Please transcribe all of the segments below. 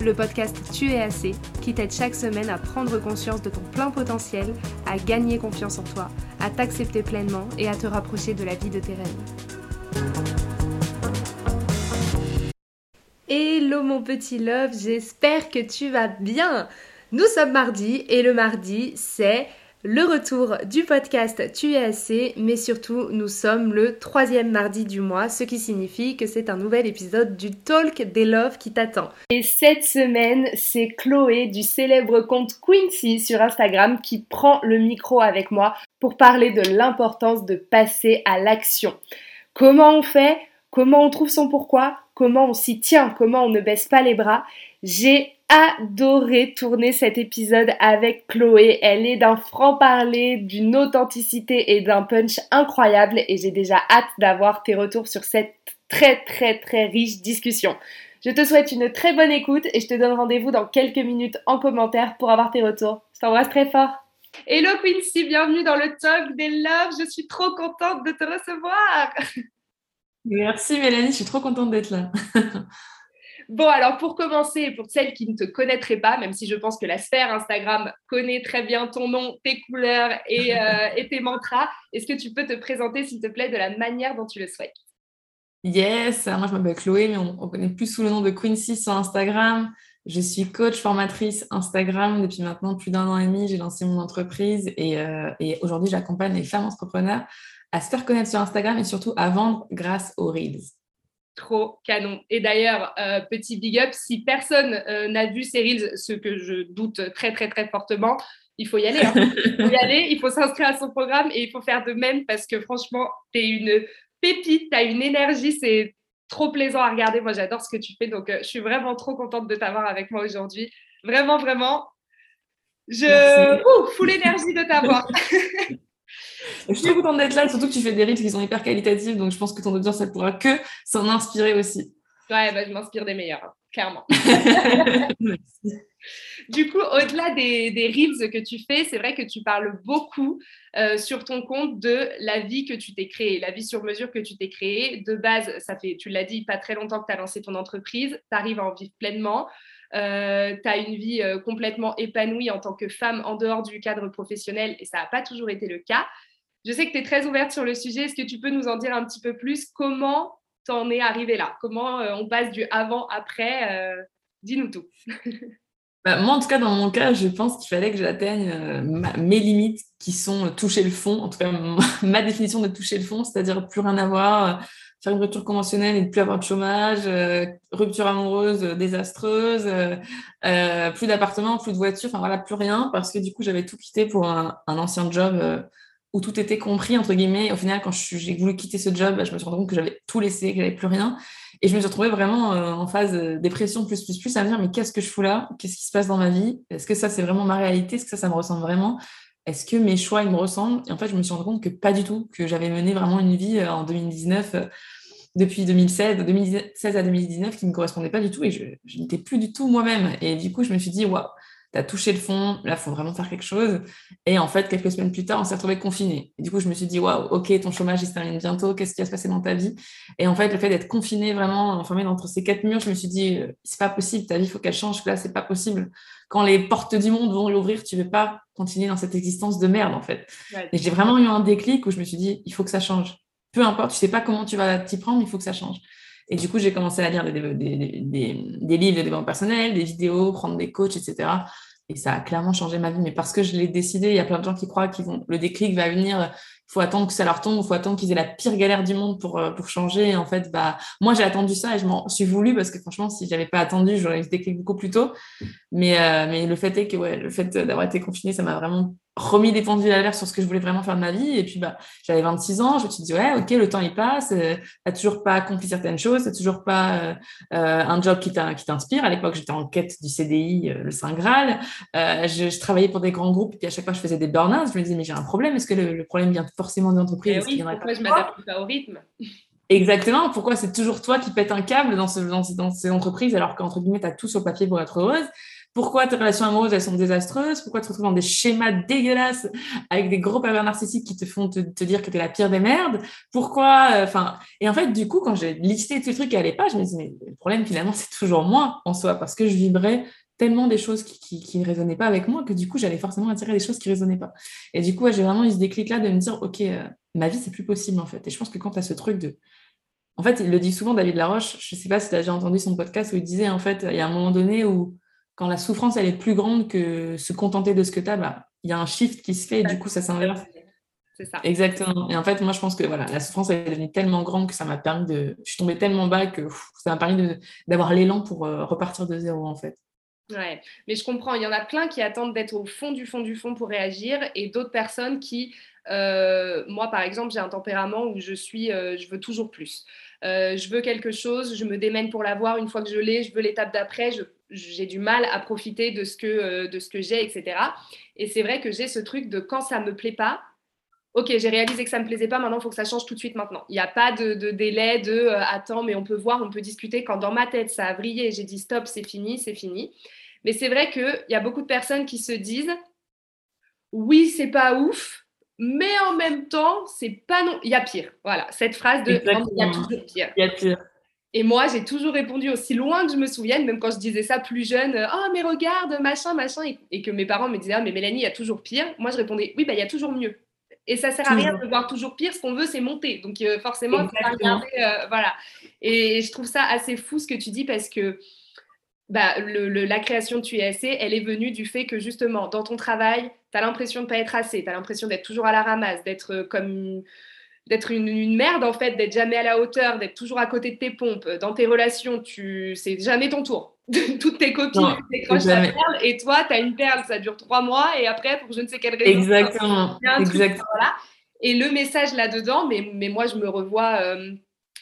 le podcast Tu es assez, qui t'aide chaque semaine à prendre conscience de ton plein potentiel, à gagner confiance en toi, à t'accepter pleinement et à te rapprocher de la vie de tes rêves. Hello mon petit love, j'espère que tu vas bien. Nous sommes mardi et le mardi c'est le retour du podcast Tu es assez, mais surtout nous sommes le troisième mardi du mois, ce qui signifie que c'est un nouvel épisode du Talk des Love qui t'attend. Et cette semaine, c'est Chloé du célèbre compte Quincy sur Instagram qui prend le micro avec moi pour parler de l'importance de passer à l'action. Comment on fait? Comment on trouve son pourquoi? Comment on s'y tient? Comment on ne baisse pas les bras? J'ai adoré tourner cet épisode avec Chloé. Elle est d'un franc-parler, d'une authenticité et d'un punch incroyable et j'ai déjà hâte d'avoir tes retours sur cette très très très riche discussion. Je te souhaite une très bonne écoute et je te donne rendez-vous dans quelques minutes en commentaire pour avoir tes retours. Je t'embrasse très fort. Hello Quincy, bienvenue dans le Talk des Love. Je suis trop contente de te recevoir. Merci Mélanie, je suis trop contente d'être là. Bon, alors pour commencer, pour celles qui ne te connaîtraient pas, même si je pense que la sphère Instagram connaît très bien ton nom, tes couleurs et, euh, tes mantras, est-ce que tu peux te présenter, s'il te plaît, de la manière dont tu le souhaites? Yes, moi je m'appelle Chloé, mais on, connaît plus sous le nom de Quincy sur Instagram. Je suis coach formatrice Instagram depuis maintenant plus d'un an et demi. J'ai lancé mon entreprise et, euh, et aujourd'hui j'accompagne les femmes entrepreneurs à se faire connaître sur Instagram et surtout à vendre grâce aux Reels trop canon. Et d'ailleurs, euh, petit big up, si personne euh, n'a vu ces reels, ce que je doute très très très fortement, il faut y aller. Hein. Il faut y aller, il faut s'inscrire à son programme et il faut faire de même parce que franchement, tu es une pépite, tu as une énergie, c'est trop plaisant à regarder. Moi, j'adore ce que tu fais, donc euh, je suis vraiment trop contente de t'avoir avec moi aujourd'hui. Vraiment, vraiment. Je... Ouh, full énergie de t'avoir. Je suis contente d'être là, surtout que tu fais des rites qui sont hyper qualitatifs, donc je pense que ton audience, ça pourra que s'en inspirer aussi. Ouais, bah, je m'inspire des meilleurs, hein, clairement. du coup, au-delà des, des, reels que tu fais, c'est vrai que tu parles beaucoup euh, sur ton compte de la vie que tu t'es créée, la vie sur mesure que tu t'es créée. De base, ça fait, tu l'as dit, pas très longtemps que tu as lancé ton entreprise, tu arrives à en vivre pleinement. Euh, tu as une vie euh, complètement épanouie en tant que femme en dehors du cadre professionnel et ça n'a pas toujours été le cas. Je sais que tu es très ouverte sur le sujet. Est-ce que tu peux nous en dire un petit peu plus? Comment t'en es arrivé là? Comment euh, on passe du avant-après Dis-nous tout. Bah, moi, en tout cas, dans mon cas, je pense qu'il fallait que j'atteigne mes limites qui sont toucher le fond, en tout cas ma définition de toucher le fond, c'est-à-dire plus rien avoir, faire une rupture conventionnelle et ne plus avoir de chômage, euh, rupture amoureuse euh, désastreuse, euh, plus d'appartement, plus de voiture, enfin voilà, plus rien, parce que du coup, j'avais tout quitté pour un, ancien job où tout était compris, entre guillemets. au final, quand j'ai voulu quitter ce job, bah, je me suis rendu compte que j'avais tout laissé, que j'avais plus rien. Et je me suis retrouvée vraiment en phase dépression plus, plus, plus, à me dire, mais qu'est-ce que je fous là? Qu'est-ce qui se passe dans ma vie? Est-ce que ça, c'est vraiment ma réalité? Est-ce que ça, ça me ressemble vraiment? Est-ce que mes choix, ils me ressemblent? Et en fait, je me suis rendu compte que pas du tout, que j'avais mené vraiment une vie en 2019 depuis 2016, 2016 à 2019 qui ne me correspondait pas du tout et je, n'étais plus du tout moi-même. Et du coup, je me suis dit, waouh, tu as touché le fond, là, il faut vraiment faire quelque chose. Et en fait, quelques semaines plus tard, on s'est retrouvés confinés. Et du coup, je me suis dit, waouh, ok, ton chômage, il se termine bientôt, qu'est-ce qui va se passer dans ta vie? Et en fait, le fait d'être confiné, vraiment enfermé entre ces quatre murs, je me suis dit, euh, c'est pas possible, ta vie, il faut qu'elle change, là, c'est pas possible. Quand les portes du monde vont l'ouvrir, tu ne veux pas continuer dans cette existence de merde, en fait. Et j'ai vraiment eu un déclic où je me suis dit, il faut que ça change peu importe, tu sais pas comment tu vas t'y prendre, il faut que ça change. Et du coup, j'ai commencé à lire des, des, livres de développement personnel, des vidéos, prendre des coachs, etc. Et ça a clairement changé ma vie. Mais parce que je l'ai décidé, il y a plein de gens qui croient que le déclic va venir, il faut attendre que ça leur tombe, il faut attendre qu'ils aient la pire galère du monde pour, euh, pour changer. En fait, bah, moi, j'ai attendu ça et je m'en suis voulu parce que franchement, si j'avais pas attendu, j'aurais eu ce déclic beaucoup plus tôt. Mais, euh, mais le fait est que ouais, le fait d'avoir été confiné, ça m'a vraiment remis des pendules à l'air sur ce que je voulais vraiment faire de ma vie. Et puis, bah, j'avais 26 ans, je me suis dit, ouais, ok, le temps il passe, euh, t'as toujours pas accompli certaines choses, t'as toujours pas euh, euh, un job qui t'inspire. À l'époque, j'étais en quête du CDI, le Saint Graal. Je, je, travaillais pour des grands groupes, et puis à chaque fois, je faisais des burn-outs. Je me disais, mais j'ai un problème. Est-ce que le, problème vient forcément de l'entreprise eh oui, Pourquoi je m'adapte pas au rythme? Exactement. Pourquoi c'est toujours toi qui pètes un câble dans, ce, dans, dans ces entreprises alors qu'entre guillemets, tu as tout sur papier pour être heureuse? Pourquoi tes relations amoureuses, elles sont désastreuses, pourquoi tu te retrouves dans des schémas dégueulasses avec des gros pervers narcissiques qui te font te, dire que tu es la pire des merdes, pourquoi, euh, enfin, et en fait, du coup, quand j'ai listé tous ces trucs qui n'allaient pas, je me dis, mais le problème, finalement, c'est toujours moi, en soi, parce que je vibrais tellement des choses qui, ne résonnaient pas avec moi que du coup, j'allais forcément attirer des choses qui ne résonnaient pas. Et du coup, j'ai vraiment eu ce déclic-là de me dire, OK, euh, ma vie, c'est plus possible, en fait. Et je pense que quand tu ce truc de... En fait, il le dit souvent, David Laroche, je ne sais pas si tu as déjà entendu son podcast où il disait, en fait, il y a un moment donné où quand la souffrance elle est plus grande que se contenter de ce que tu as, bah, il y a un shift qui se fait et du coup ça s'inverse. C'est ça. Exactement. Et en fait, moi je pense que voilà, la souffrance elle est devenue tellement grande que ça m'a permis de. Je suis tombée tellement bas que ça m'a permis d'avoir l'élan pour euh, repartir de zéro en fait. Ouais, mais je comprends. Il y en a plein qui attendent d'être au fond du fond du fond pour réagir et d'autres personnes qui, euh, moi par exemple, j'ai un tempérament où je suis, euh, je veux toujours plus. je veux quelque chose, je me démène pour l'avoir. Une fois que je l'ai, je veux l'étape d'après. Je j'ai du mal à profiter de ce que, euh, de ce que j'ai, etc. Et c'est vrai que j'ai ce truc de quand ça me plaît pas, ok, j'ai réalisé que ça me plaisait pas, maintenant il faut que ça change tout de suite maintenant. Il n'y a pas de, délai de euh, attends, mais on peut voir, on peut discuter. Quand dans ma tête ça a brillé, j'ai dit stop, c'est fini, c'est fini. Mais c'est vrai qu'il y a beaucoup de personnes qui se disent oui, c'est pas ouf, mais en même temps, c'est pas non. Il y a pire. Voilà, cette phrase de il y a toujours pire. Il y a pire. Et moi, j'ai toujours répondu aussi loin que je me souvienne, même quand je disais ça plus jeune, oh mais regarde, machin, machin, et, que mes parents me disaient, ah mais Mélanie, il y a toujours pire. Moi, je répondais, oui, bah il y a toujours mieux. Et ça sert à rien de voir toujours pire. Ce qu'on veut, c'est monter. Donc euh, forcément, regarder, euh, voilà. Et je trouve ça assez fou ce que tu dis parce que bah, le, la création de TUSC, elle est venue du fait que justement, dans ton travail, tu as l'impression de ne pas être assez, tu as l'impression d'être toujours à la ramasse, d'être euh, comme d'être une, merde en fait, d'être jamais à la hauteur, d'être toujours à côté de tes pompes. Dans tes relations, tu c'est jamais ton tour. Toutes tes copines décrochent la perle et toi, tu as une perle, ça dure trois mois et après, pour je ne sais quelle raison. Exactement. Exactement. voilà. Et le message là-dedans, mais, mais moi, je me revois euh,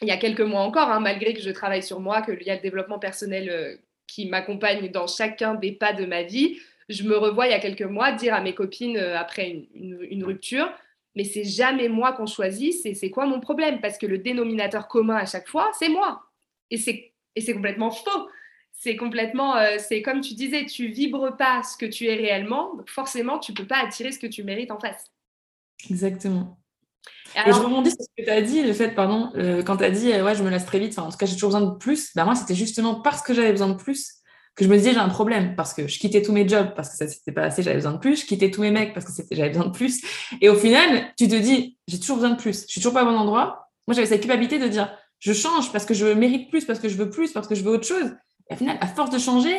il y a quelques mois encore, hein, malgré que je travaille sur moi, qu'il y a le développement personnel euh, qui m'accompagne dans chacun des pas de ma vie. Je me revois il y a quelques mois dire à mes copines euh, après une rupture, mais c'est jamais moi qu'on choisit, c'est quoi mon problème? Parce que le dénominateur commun à chaque fois, c'est moi. Et c'est complètement faux. C'est complètement, euh, c'est comme tu disais, tu vibres pas ce que tu es réellement, donc forcément, tu peux pas attirer ce que tu mérites en face. Exactement. Et, je rebondis sur ce que tu as dit, le fait, pardon, euh, quand tu as dit, euh, ouais, je me lasse très vite, en tout cas, j'ai toujours besoin de plus, bah, moi, c'était justement parce que j'avais besoin de plus que je me disais j'ai un problème parce que je quittais tous mes jobs parce que ça c'était pas assez, j'avais besoin de plus, je quittais tous mes mecs parce que c'était j'avais besoin de plus. Et au final, tu te dis j'ai toujours besoin de plus, je suis toujours pas au bon endroit. Moi j'avais cette culpabilité de dire je change parce que je mérite plus, parce que je veux plus, parce que je veux autre chose. Et au final, à force de changer,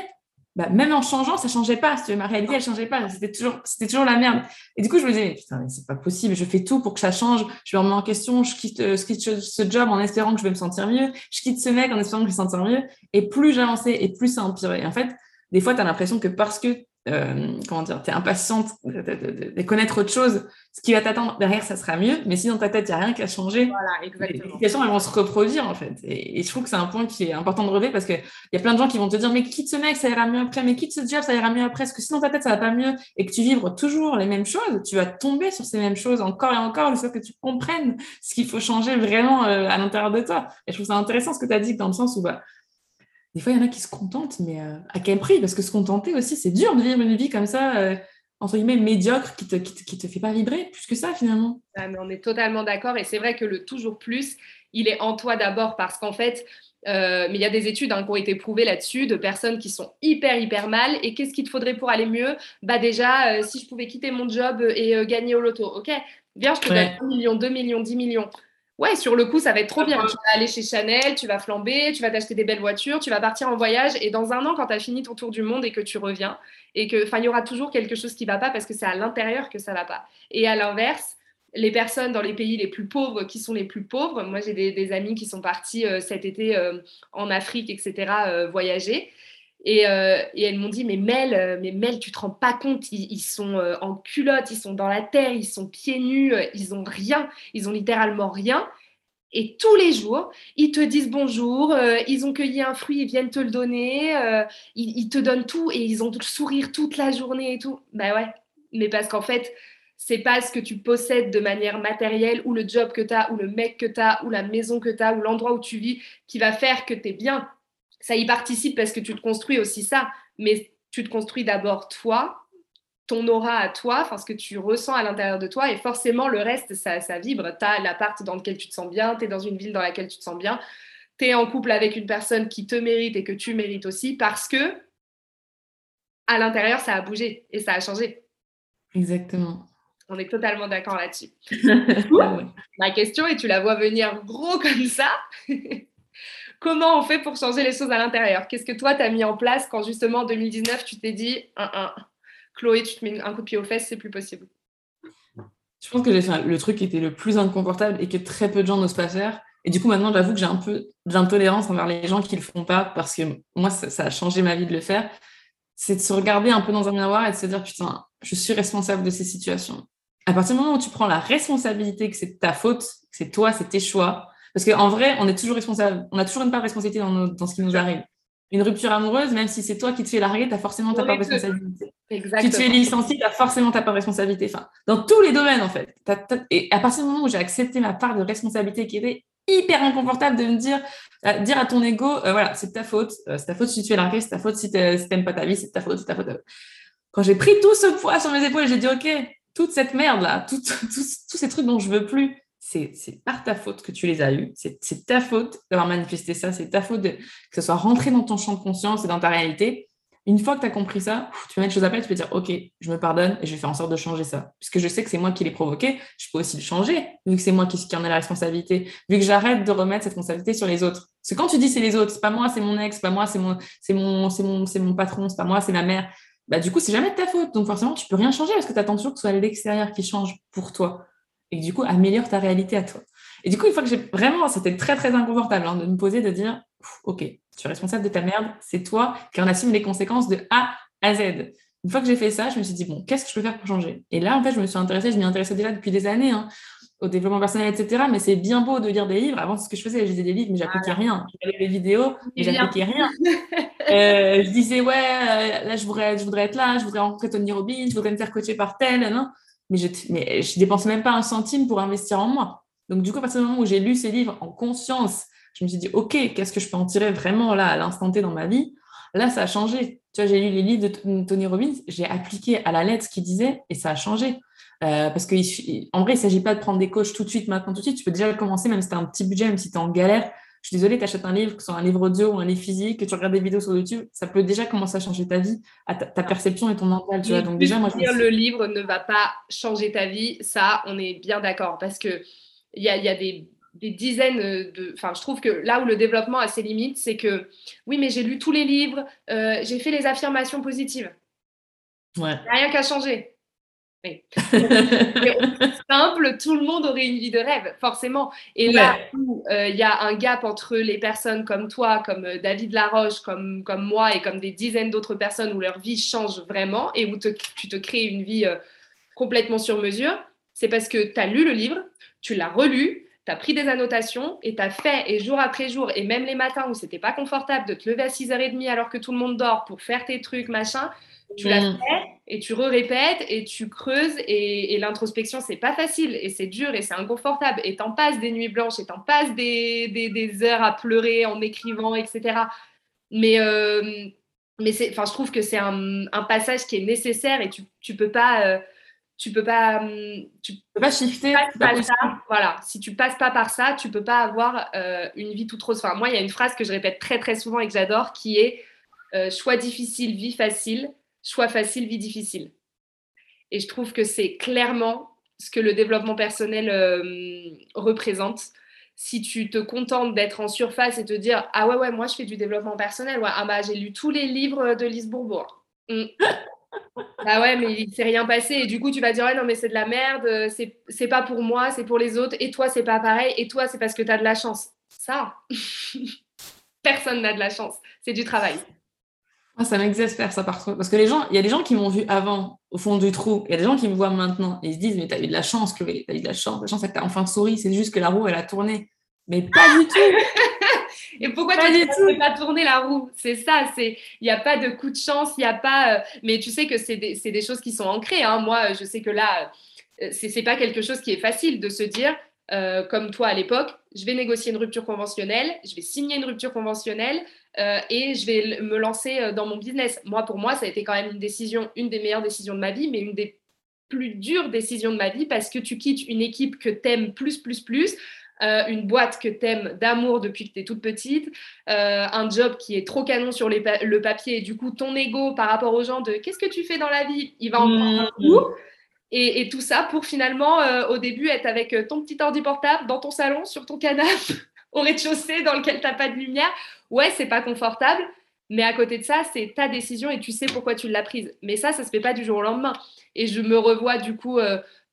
bah, même en changeant, ça changeait pas. Si ma réalité, elle changeait pas. C'était toujours, c'était toujours la merde. Et du coup, je me disais, putain, c'est pas possible. Je fais tout pour que ça change. Je me remets en question. Je quitte, euh, je quitte ce job en espérant que je vais me sentir mieux. Je quitte ce mec en espérant que je vais me sentir mieux. Et plus j'avançais et plus ça empirait. Et en fait, des fois, tu as l'impression que parce que euh, comment dire, tu es impatiente de, connaître autre chose, ce qui va t'attendre derrière, ça sera mieux. Mais si dans ta tête, il n'y a rien qui a changé, les situations, elles vont se reproduire, en fait. Et, je trouve que c'est un point qui est important de relever parce qu'il y a plein de gens qui vont te dire, mais quitte ce mec, ça ira mieux après, mais quitte ce job, ça ira mieux après. Parce que si dans ta tête, ça va pas mieux et que tu vibres toujours les mêmes choses, tu vas tomber sur ces mêmes choses encore et encore jusqu'à ce que tu comprennes ce qu'il faut changer vraiment euh, à l'intérieur de toi. Et je trouve ça intéressant ce que tu as dit dans le sens où, bah, des fois, il y en a qui se contentent, mais euh, à quel prix? Parce que se contenter aussi, c'est dur de vivre une vie comme ça, euh, entre guillemets, médiocre, qui te, qui, te, fait pas vibrer plus que ça, finalement. Ah, mais on est totalement d'accord. Et c'est vrai que le toujours plus, il est en toi d'abord, parce qu'en fait, euh, mais il y a des études hein, qui ont été prouvées là-dessus de personnes qui sont hyper, hyper mal. Et qu'est-ce qu'il te faudrait pour aller mieux? Bah déjà, si je pouvais quitter mon job et gagner au loto, ok? Viens, je te donne 1 million, 2 millions, 10 millions ouais, sur le coup, ça va être trop bien. Tu vas aller chez Chanel, tu vas flamber, tu vas t'acheter des belles voitures, tu vas partir en voyage. Et dans un an, quand tu as fini ton tour du monde et que tu reviens, et que, enfin, il y aura toujours quelque chose qui va pas parce que c'est à l'intérieur que ça va pas. Et à l'inverse, les personnes dans les pays les plus pauvres qui sont les plus pauvres, moi j'ai des, amis qui sont partis euh, cet été euh, en Afrique, etc., euh, voyager. Et, euh, et, elles m'ont dit, mais Mel, euh, mais Mel, tu te rends pas compte, ils, sont euh, en culotte, ils sont dans la terre, ils sont pieds nus, ils ont rien, ils ont littéralement rien. Et tous les jours, ils te disent bonjour, ils ont cueilli un fruit, ils viennent te le donner, ils, te donnent tout et ils ont le sourire toute la journée et tout. Ben ouais, mais parce qu'en fait, c'est pas ce que tu possèdes de manière matérielle ou le job que tu as ou le mec que tu as ou la maison que tu as ou l'endroit où tu vis qui va faire que tu es bien ça y participe parce que tu te construis aussi ça, mais tu te construis d'abord toi, ton aura à toi, enfin ce que tu ressens à l'intérieur de toi, et forcément le reste, ça, ça vibre. Tu as l'appart dans lequel tu te sens bien, tu es dans une ville dans laquelle tu te sens bien, tu es en couple avec une personne qui te mérite et que tu mérites aussi, parce que à l'intérieur, ça a bougé et ça a changé. Exactement. On est totalement d'accord là-dessus. Ma question, et tu la vois venir gros comme ça, comment on fait pour changer les choses à l'intérieur? Qu'est-ce que toi, tu as mis en place quand justement en 2019, tu t'es dit, Chloé, tu te mets un coup de pied aux fesses, c'est plus possible? Je pense que le truc qui était le plus inconfortable et que très peu de gens n'osent pas faire. Et du coup, maintenant, j'avoue que j'ai un peu d'intolérance envers les gens qui le font pas parce que moi, ça, a changé ma vie de le faire. C'est de se regarder un peu dans un miroir et de se dire, putain, je suis responsable de ces situations. À partir du moment où tu prends la responsabilité que c'est ta faute, que c'est toi, c'est tes choix, parce qu'en vrai, on est toujours responsable. On a toujours une part de responsabilité dans, dans ce qui nous arrive. Une rupture amoureuse, même si c'est toi qui te fais larguer, tu as forcément ta part de responsabilité. Exactement. Tu te fais licencier, tu as forcément ta part de responsabilité. Enfin, dans tous les domaines, en fait. Et à partir du moment où j'ai accepté ma part de responsabilité qui était hyper inconfortable de me dire, euh, dire à ton ego, euh, voilà, c'est ta faute, euh, c'est ta faute si tu es largué, c'est ta faute si tu n'aimes pas ta vie, c'est ta faute, c'est ta faute. Quand j'ai pris tout ce poids sur mes épaules, j'ai dit, OK, toute cette merde-là, tous ces trucs dont je veux plus, c'est par ta faute que tu les as eus. C'est ta faute d'avoir manifesté ça. C'est ta faute de, que ce soit rentré dans ton champ de conscience et dans ta réalité. Une fois que tu as compris ça, tu mettre les choses à plat, tu peux dire OK, je me pardonne et je vais faire en sorte de changer ça. Puisque je sais que c'est moi qui l'ai provoqué, je peux aussi le changer, vu que c'est moi qui, en ai la responsabilité, vu que j'arrête de remettre cette responsabilité sur les autres. Parce que quand tu dis c'est les autres, c'est pas moi, c'est mon ex, c'est pas moi, c'est mon, mon, mon, mon patron, c'est pas moi, c'est ma mère. Bah, du coup, c'est jamais de ta faute. Donc, forcément, tu peux rien changer parce que tu attends toujours que ce soit l'extérieur qui change pour toi et du coup améliore ta réalité à toi. Et du coup, une fois que j'ai vraiment, c'était très très inconfortable hein, de me poser, de dire, ok, tu es responsable de ta merde, c'est toi qui en assume les conséquences de A à Z. Une fois que j'ai fait ça, je me suis dit, bon, qu'est-ce que je peux faire pour changer? Et là, en fait, je me suis intéressée, je m'y intéressais déjà depuis des années, hein, au développement personnel, etc. Mais c'est bien beau de lire des livres. Avant, ce que je faisais, je lisais des livres, mais j'appliquais rien. Je regardais des vidéos, mais j'appliquais rien. euh, je disais, ouais, euh, là, je voudrais, je voudrais être là, je voudrais rencontrer Tony Robbins, je voudrais me faire coacher par tel, non mais je, mais je dépensais même pas un centime pour investir en moi. Donc, du coup, à partir du moment où j'ai lu ces livres en conscience, je me suis dit, OK, qu'est-ce que je peux en tirer vraiment là, à l'instant T dans ma vie? Là, ça a changé. Tu vois, j'ai lu les livres de Tony Robbins, j'ai appliqué à la lettre ce qu'il disait et ça a changé. Euh, parce qu'en vrai, il ne s'agit pas de prendre des coachs tout de suite, maintenant, tout de suite. Tu peux déjà commencer, même si tu as un petit budget, même si tu es en galère. Je suis désolée, tu achètes un livre, que ce soit un livre audio ou un livre physique, que tu regardes des vidéos sur YouTube, ça peut déjà commencer à changer ta vie, ta, perception et ton mental. Tu vois. Donc, déjà, moi, je dire, le livre ne va pas changer ta vie, ça, on est bien d'accord. Parce qu'il y a, y a des, des, dizaines de. Enfin, je trouve que là où le développement a ses limites, c'est que oui, mais j'ai lu tous les livres, euh, j'ai fait les affirmations positives. Ouais. Rien qu'à changer. Simple, tout le monde aurait une vie de rêve, forcément. Et là où euh, il y a un gap entre les personnes comme toi, comme euh, David Laroche, comme, comme moi et comme des dizaines d'autres personnes où leur vie change vraiment et où tu te crées une vie euh, complètement sur mesure, c'est parce que tu as lu le livre, tu l'as relu, tu as pris des annotations et tu as fait, et jour après jour, et même les matins où c'était pas confortable de te lever à 6h30 alors que tout le monde dort pour faire tes trucs, machin, tu l'as mm. fait et tu répètes et tu creuses et, et l'introspection c'est pas facile et c'est dur et c'est inconfortable. Et t'en passes des nuits blanches et t'en passes des, des, des, heures à pleurer en écrivant etc mais euh, mais c'est enfin je trouve que c'est un, un, passage qui est nécessaire et tu, tu peux pas euh, tu peux pas hum, tu peux pas shifter pas ça, voilà. Si tu passes pas par ça tu peux pas avoir euh, une vie toute rose. Enfin moi il y a une phrase que je répète très très souvent et que j'adore qui est choix difficile vie facile choix facile, vie difficile. Et je trouve que c'est clairement ce que le développement personnel euh, représente. Si tu te contentes d'être en surface et te dire Ah ouais, ouais, moi je fais du développement personnel, ouais, ah bah j'ai lu tous les livres de Lise Bourbourg. Mm. bah ouais, mais il s'est rien passé. Et du coup, tu vas dire Ouais, non, mais c'est de la merde, c'est pas pour moi, c'est pour les autres. Et toi, c'est pas pareil. Et toi, c'est parce que tu as de la chance. Ça, personne n'a de la chance. C'est du travail. Ah, ça m'exaspère ça parfois. Parce que les gens, il y a des gens qui m'ont vu avant, au fond du trou. Il y a des gens qui me voient maintenant. Et ils se disent, mais t'as eu de la chance, Chloé. T'as eu de la chance. La chance, c'est que t'as enfin souri. C'est juste que la roue, elle a tourné. Mais pas du tout. Et pourquoi tu ne pas tourner la roue? C'est ça, c'est il n'y a pas de coup de chance, il n'y a pas. Euh, mais tu sais que c'est des, des, choses qui sont ancrées. Hein. Moi, je sais que là, euh, c'est n'est pas quelque chose qui est facile de se dire, euh, comme toi à l'époque, je vais négocier une rupture conventionnelle, je vais signer une rupture conventionnelle et je vais me lancer dans mon business. Moi, pour moi, ça a été quand même une décision, une des meilleures décisions de ma vie, mais une des plus dures décisions de ma vie parce que tu quittes une équipe que tu aimes plus, plus, plus euh, une boîte que t'aimes d'amour depuis que tu es toute petite, euh, un job qui est trop canon sur le papier, et du coup, ton ego par rapport aux gens de qu'est-ce que tu fais dans la vie, il va en prendre un mmh. coup. Et, tout ça pour finalement, euh, au début, être avec ton petit ordi portable dans ton salon, sur ton canapé, au rez-de-chaussée, dans lequel tu n'as pas de lumière. Ouais, c'est pas confortable, mais à côté de ça, c'est ta décision et tu sais pourquoi tu l'as prise. Mais ça, ça se fait pas du jour au lendemain. Et je me revois du coup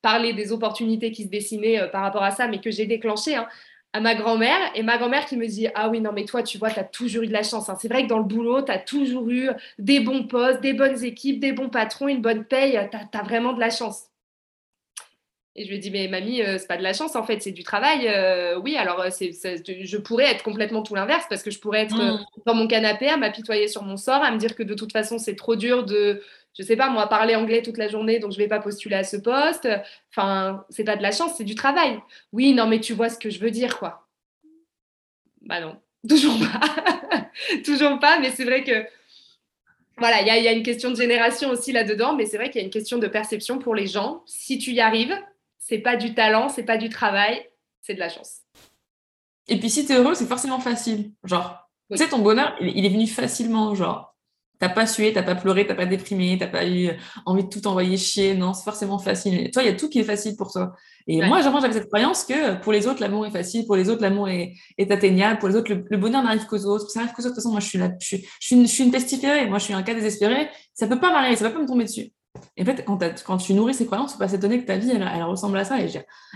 parler des opportunités qui se dessinaient euh, par rapport à ça, mais que j'ai déclenché hein, à ma grand-mère. Et ma grand-mère qui me dit Ah oui, non, mais toi, tu vois, tu as toujours eu de la chance. Hein. C'est vrai que dans le boulot, tu as toujours eu des bons postes, des bonnes équipes, des bons patrons, une bonne paye. Tu as, vraiment de la chance. Et je lui ai dit, mais mamie, euh, c'est pas de la chance en fait, c'est du travail. Euh, oui, alors c'est, je pourrais être complètement tout l'inverse parce que je pourrais être mmh. dans mon canapé à m'apitoyer sur mon sort, à me dire que de toute façon c'est trop dur de, je sais pas, moi, parler anglais toute la journée, donc je vais pas postuler à ce poste. Enfin, c'est pas de la chance, c'est du travail. Oui, non, mais tu vois ce que je veux dire, quoi. Bah non, toujours pas. toujours pas, mais c'est vrai que. Voilà, il y, y, a une question de génération aussi là-dedans, mais c'est vrai qu'il y a une question de perception pour les gens. Si tu y arrives, c'est pas du talent, c'est pas du travail, c'est de la chance. Et puis si tu es heureux, c'est forcément facile. Genre, tu sais, ton bonheur, il, est venu facilement. Genre, T'as pas sué, t'as pas pleuré, t'as pas déprimé, t'as pas eu envie de tout envoyer chier. Non, c'est forcément facile. toi, il y a tout qui est facile pour toi. Et moi, j'avais cette croyance que pour les autres, l'amour est facile, pour les autres, l'amour est, atteignable, pour les autres, le, bonheur n'arrive qu'aux autres. Ça n'arrive qu'aux autres. De toute façon, moi, je suis là, je suis, je suis une, pestiférée. Moi, je suis un cas désespéré. Ça peut pas m'arriver, ça peut pas me tomber dessus. Et en fait, quand, tu nourris ces croyances, tu pas s'étonner que ta vie, elle, ressemble à ça.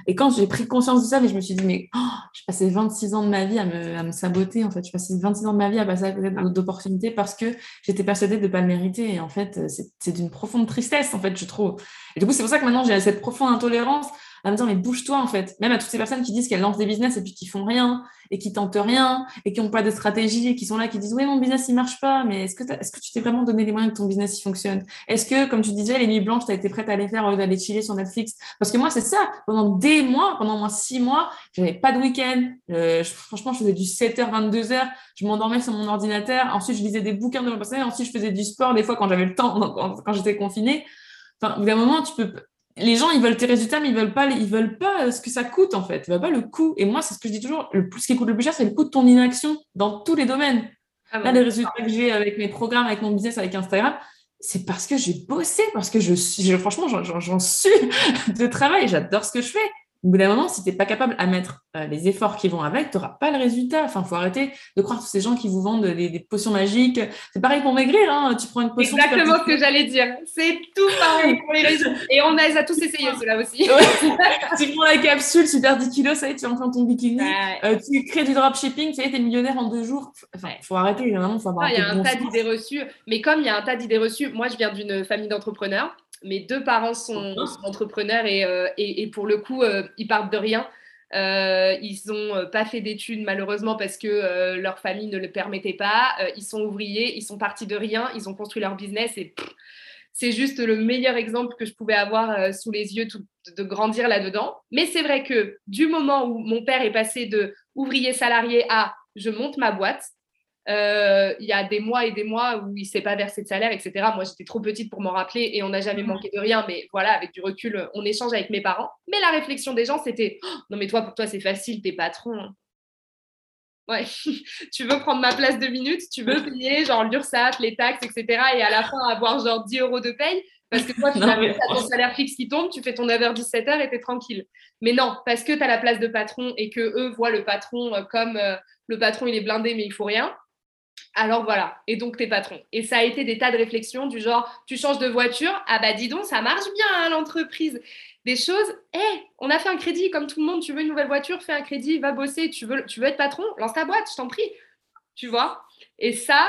Et, quand j'ai pris conscience de ça, mais je me suis dit, mais oh, j'ai passé 26 ans de ma vie à me, à me saboter. En fait, j'ai passé 26 ans de ma vie à passer à côté d'opportunités parce que j'étais persuadée de ne pas le mériter. Et en fait, c'est d'une profonde tristesse, en fait, je trouve. Et du coup, c'est pour ça que maintenant, j'ai cette profonde intolérance à me dire, mais bouge-toi, en fait. Même à toutes ces personnes qui disent qu'elles lancent des business et puis qui font rien, et qui tentent rien, et qui n'ont pas de stratégie, et qui sont là, qui disent, oui, mon business, il marche pas, mais est-ce que, est-ce que tu t'es vraiment donné les moyens que ton business, il fonctionne? Est-ce que, comme tu disais, les nuits blanches, tu as été prête à les faire au lieu d'aller chiller sur Netflix? Parce que moi, c'est ça. Pendant des mois, pendant moins six mois, j'avais pas de week-end. Euh, franchement, je faisais du 7h, 22h. Je m'endormais sur mon ordinateur. Ensuite, je lisais des bouquins de mon passé. Ensuite, je faisais du sport des fois quand j'avais le temps, quand j'étais confinée. Enfin, au bout d'un moment, tu peux, les gens, ils veulent tes résultats, mais ils veulent pas, ils veulent pas euh, ce que ça coûte, en fait. Ils veulent pas le coût. Et moi, c'est ce que je dis toujours. Le plus, ce qui coûte le plus cher, c'est le coût de ton inaction dans tous les domaines. Ah Là, les résultats que j'ai avec mes programmes, avec mon business, avec Instagram, c'est parce que j'ai bossé, parce que je suis, franchement, j'en suis de travail. J'adore ce que je fais. Au bout d'un moment, si tu n'es pas capable à mettre euh, les efforts qui vont avec, tu n'auras pas le résultat. Enfin, il faut arrêter de croire tous ces gens qui vous vendent des, potions magiques. C'est pareil pour maigrir, hein. tu prends une potion. Exactement ce que j'allais dire. C'est tout pareil pour les régimes. Et on a, a tous essayé cela aussi. tu prends la capsule, super 10 kilos, ça y est, tu es en ton bikini. Euh, tu crées du dropshipping, ça y est, tu es millionnaire en deux jours. Enfin, il faut arrêter, il faut avoir Il y a un tas d'idées reçues. Mais comme il y a un tas d'idées reçues, moi, je viens d'une famille d'entrepreneurs mes deux parents sont, entrepreneurs euh, et, et, pour le coup, euh, ils partent de rien. Euh, ils n'ont pas fait d'études malheureusement parce que leur famille ne le permettait pas. ils sont ouvriers, ils sont partis de rien, ils ont construit leur business et c'est juste le meilleur exemple que je pouvais avoir sous les yeux de grandir là-dedans. Mais c'est vrai que du moment où mon père est passé de ouvrier salarié à je monte ma boîte, euh, il y a des mois et des mois où il ne s'est pas versé de salaire, etc. Moi, j'étais trop petite pour m'en rappeler et on n'a jamais mmh. manqué de rien. Mais voilà, avec du recul, on échange avec mes parents. Mais la réflexion des gens, c'était oh, Non, mais toi, pour toi, c'est facile, t'es patron. Hein. Ouais, tu veux prendre ma place deux minutes, tu veux payer genre l'URSSAF, les taxes, etc. Et à la fin, avoir genre 10 euros de paye? Parce que toi, tu as ton salaire fixe qui tombe, tu fais ton 9h-17h et tu es tranquille. Mais non, parce que tu as la place de patron et que eux voient le patron euh, comme euh, le patron, il est blindé, mais il faut rien alors voilà, et donc tes patrons. Et ça a été des tas de réflexions du genre, tu changes de voiture, ah bah dis donc, ça marche bien hein, l'entreprise. Des choses, hé, on a fait un crédit comme tout le monde, tu veux une nouvelle voiture, fais un crédit, va bosser, tu veux, tu veux être patron, lance ta boîte, je t'en prie. Tu vois? Et ça,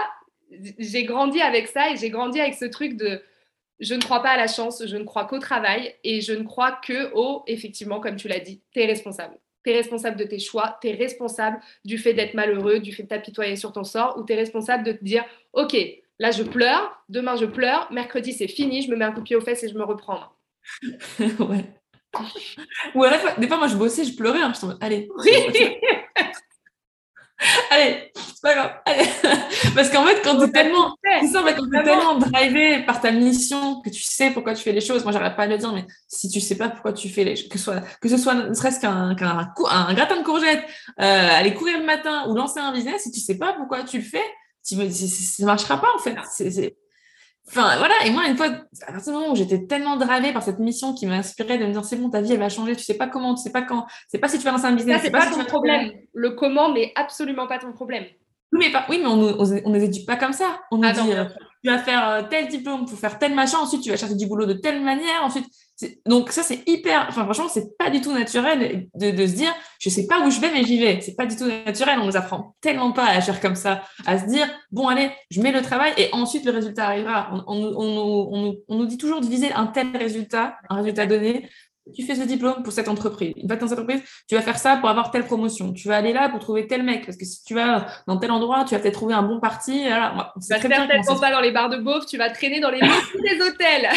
j'ai grandi avec ça et j'ai grandi avec ce truc de je ne crois pas à la chance, je ne crois qu'au travail et je ne crois que au, effectivement, comme tu l'as dit, tu es responsable. Tu es responsable de tes choix, tu es responsable du fait d'être malheureux, du fait de t'apitoyer sur ton sort, ou tu es responsable de te dire, OK, là je pleure, demain je pleure, mercredi c'est fini, je me mets un coup de pied aux fesses et je me reprends. ouais. Ou des fois, moi je bossais, je pleurais, hein, je tombe, allez. allez, c'est pas grave. Allez. Parce qu'en fait, quand tu es tellement, tellement drivé par ta mission, que tu sais pourquoi tu fais les choses, moi j'arrête pas de le dire, mais si tu sais pas pourquoi tu fais les choses, que, soit, que ce soit ne serait-ce qu'un un, gratin de courgettes, euh, aller courir le matin ou lancer un business, si tu sais pas pourquoi tu le fais, tu me, ça marchera pas en fait. C'est, Enfin, voilà. Et moi, une fois, à partir du moment où j'étais tellement dravée par cette mission qui m'inspirait de me dire, c'est bon, ta vie, elle va changer. Tu sais pas comment, tu sais pas quand. C'est pas si tu vas lancer un business. c'est pas, ton problème. Le comment n'est absolument pas ton problème. Oui, mais, pas, oui, mais on ne nous éduque pas comme ça. On nous ah dit, euh, tu vas faire euh, tel diplôme pour faire tel machin. Ensuite, tu vas chercher du boulot de telle manière. Ensuite, donc ça, c'est hyper. Enfin, franchement, c'est pas du tout naturel de, se dire, je sais pas où je vais, mais j'y vais. C'est pas du tout naturel. On nous apprend tellement pas à agir comme ça, à se dire, bon, allez, je mets le travail et ensuite le résultat arrivera. On, on, on, on nous dit toujours de viser un tel résultat, un résultat donné. Tu fais ce diplôme pour cette entreprise. Une fois dans cette entreprise, tu vas faire ça pour avoir telle promotion. Tu vas aller là pour trouver tel mec. Parce que si tu vas dans tel endroit, tu vas peut-être trouver un bon parti. Voilà. Tu vas peut-être pas dans les bars de beauf, tu vas traîner dans les des hôtels.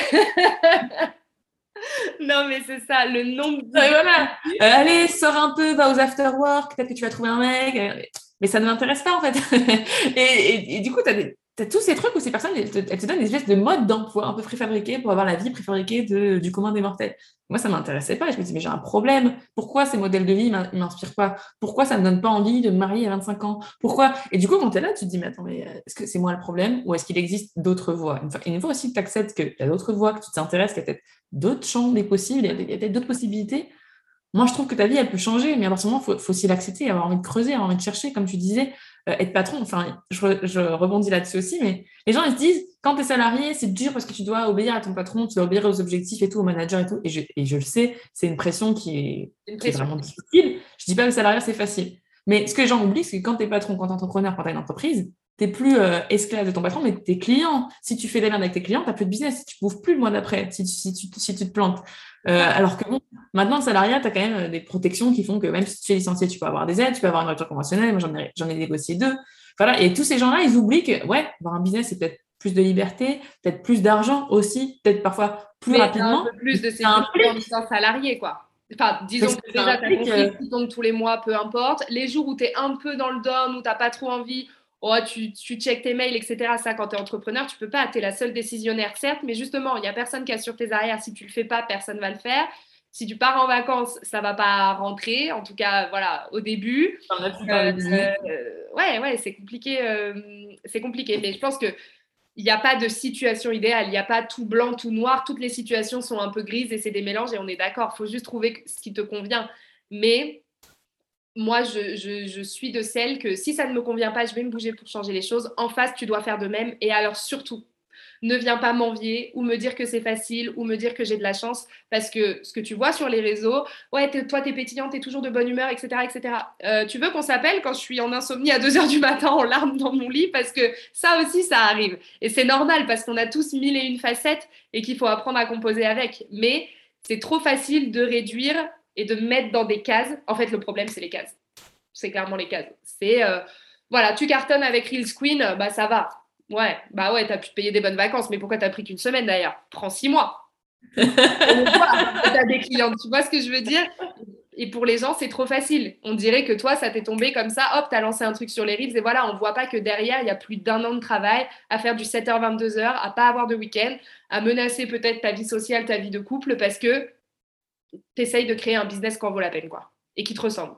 non, mais c'est ça, le nombre de... voilà. Euh, allez, sors un peu, va aux after-work, peut-être que tu vas trouver un mec. Euh, mais ça ne m'intéresse pas, en fait. et, du coup, tu as, tous ces trucs où ces personnes, elles te, donnent des espèces de modes d'emploi un peu préfabriqués pour avoir la vie préfabriquée de, du commun des mortels. Moi, ça ne m'intéressait pas. je me dis, mais j'ai un problème. Pourquoi ces modèles de vie ne m'inspirent pas? Pourquoi ça ne me donne pas envie de me marier à 25 ans? Pourquoi? Et du coup, quand tu es là, tu te dis, mais attends, mais euh, est-ce que c'est moi le problème ou est-ce qu'il existe d'autres voies? Et une fois aussi que tu acceptes qu'il y a d'autres voies, que tu t'intéresses, qu'il y a peut-être d'autres champs des possibles, il y a peut-être d'autres possibilités. Moi, je trouve que ta vie, elle peut changer, mais à partir du moment, il faut, aussi l'accepter, avoir envie de creuser, avoir envie de chercher, comme tu disais, euh, être patron. Enfin, je, rebondis là-dessus aussi, mais les gens, ils se disent, quand tu es salarié, c'est dur parce que tu dois obéir à ton patron, tu dois obéir aux objectifs et tout, au manager et tout. Et je, et je le sais, c'est une pression qui est, est, vraiment difficile. Je dis pas que le salariat, c'est facile. Mais ce que les gens oublient, c'est que quand tu es patron, quand tu es entrepreneur, quand tu as une entreprise, plus euh, esclave de ton patron, mais tes clients. Si tu fais des merdes avec tes clients, tu n'as plus de business. Tu ne bouffes plus le mois d'après si, si, tu te plantes. Euh, alors que bon, maintenant, le salariat, tu as quand même euh, des protections qui font que même si tu es licencié, tu peux avoir des aides, tu peux avoir une voiture conventionnelle. Moi, j'en ai, ai négocié deux. Voilà. Et tous ces gens-là, ils oublient que, ouais, avoir un business, c'est peut-être plus de liberté, peut-être plus d'argent aussi, peut-être parfois plus rapidement. Un peu plus de en salarié, quoi. Enfin, disons que, déjà, tu as tous les mois, peu importe. Les jours où tu es un peu dans le down, où tu n'as pas trop envie, oh, tu, tu checkes tes mails, etc. Ça, quand tu es entrepreneur, tu peux pas. Tu es la seule décisionnaire, certes, mais justement, il n'y a personne qui assure tes arrières. Si tu le fais pas, personne va le faire. Si tu pars en vacances, ça va pas rentrer. En tout cas, voilà, au début. Euh, euh, ouais, ouais, c'est compliqué. Euh, c'est compliqué. Mais je pense que il n'y a pas de situation idéale, il n'y a pas tout blanc, tout noir, toutes les situations sont un peu grises et c'est des mélanges et on est d'accord, il faut juste trouver ce qui te convient. Mais moi, je, suis de celle que si ça ne me convient pas, je vais me bouger pour changer les choses. En face, tu dois faire de même. Et alors, surtout, ne viens pas m'envier ou me dire que c'est facile ou me dire que j'ai de la chance parce que ce que tu vois sur les réseaux, ouais, toi, t'es pétillante, t'es toujours de bonne humeur, etc. etc. Euh, tu veux qu'on s'appelle quand je suis en insomnie à 2 heures du matin en larmes dans mon lit parce que ça aussi, ça arrive. Et c'est normal parce qu'on a tous mille et une facettes et qu'il faut apprendre à composer avec. Mais c'est trop facile de réduire et de mettre dans des cases. En fait, le problème, c'est les cases. C'est clairement les cases. C'est, euh, voilà, tu cartonnes avec Reels Queen, bah ça va. Ouais, bah ouais, t'as pu te payer des bonnes vacances, mais pourquoi t'as pris qu'une semaine d'ailleurs? Prends six mois. t'as des clients, tu vois ce que je veux dire? Et pour les gens, c'est trop facile. On dirait que toi, ça t'est tombé comme ça, hop, t'as lancé un truc sur les Reels et voilà, on voit pas que derrière, il y a plus d'un an de travail à faire du 7h, 22h, à pas avoir de week-end, à menacer peut-être ta vie sociale, ta vie de couple parce que tu essayes de créer un business qui en vaut la peine, quoi, et qui te ressemble.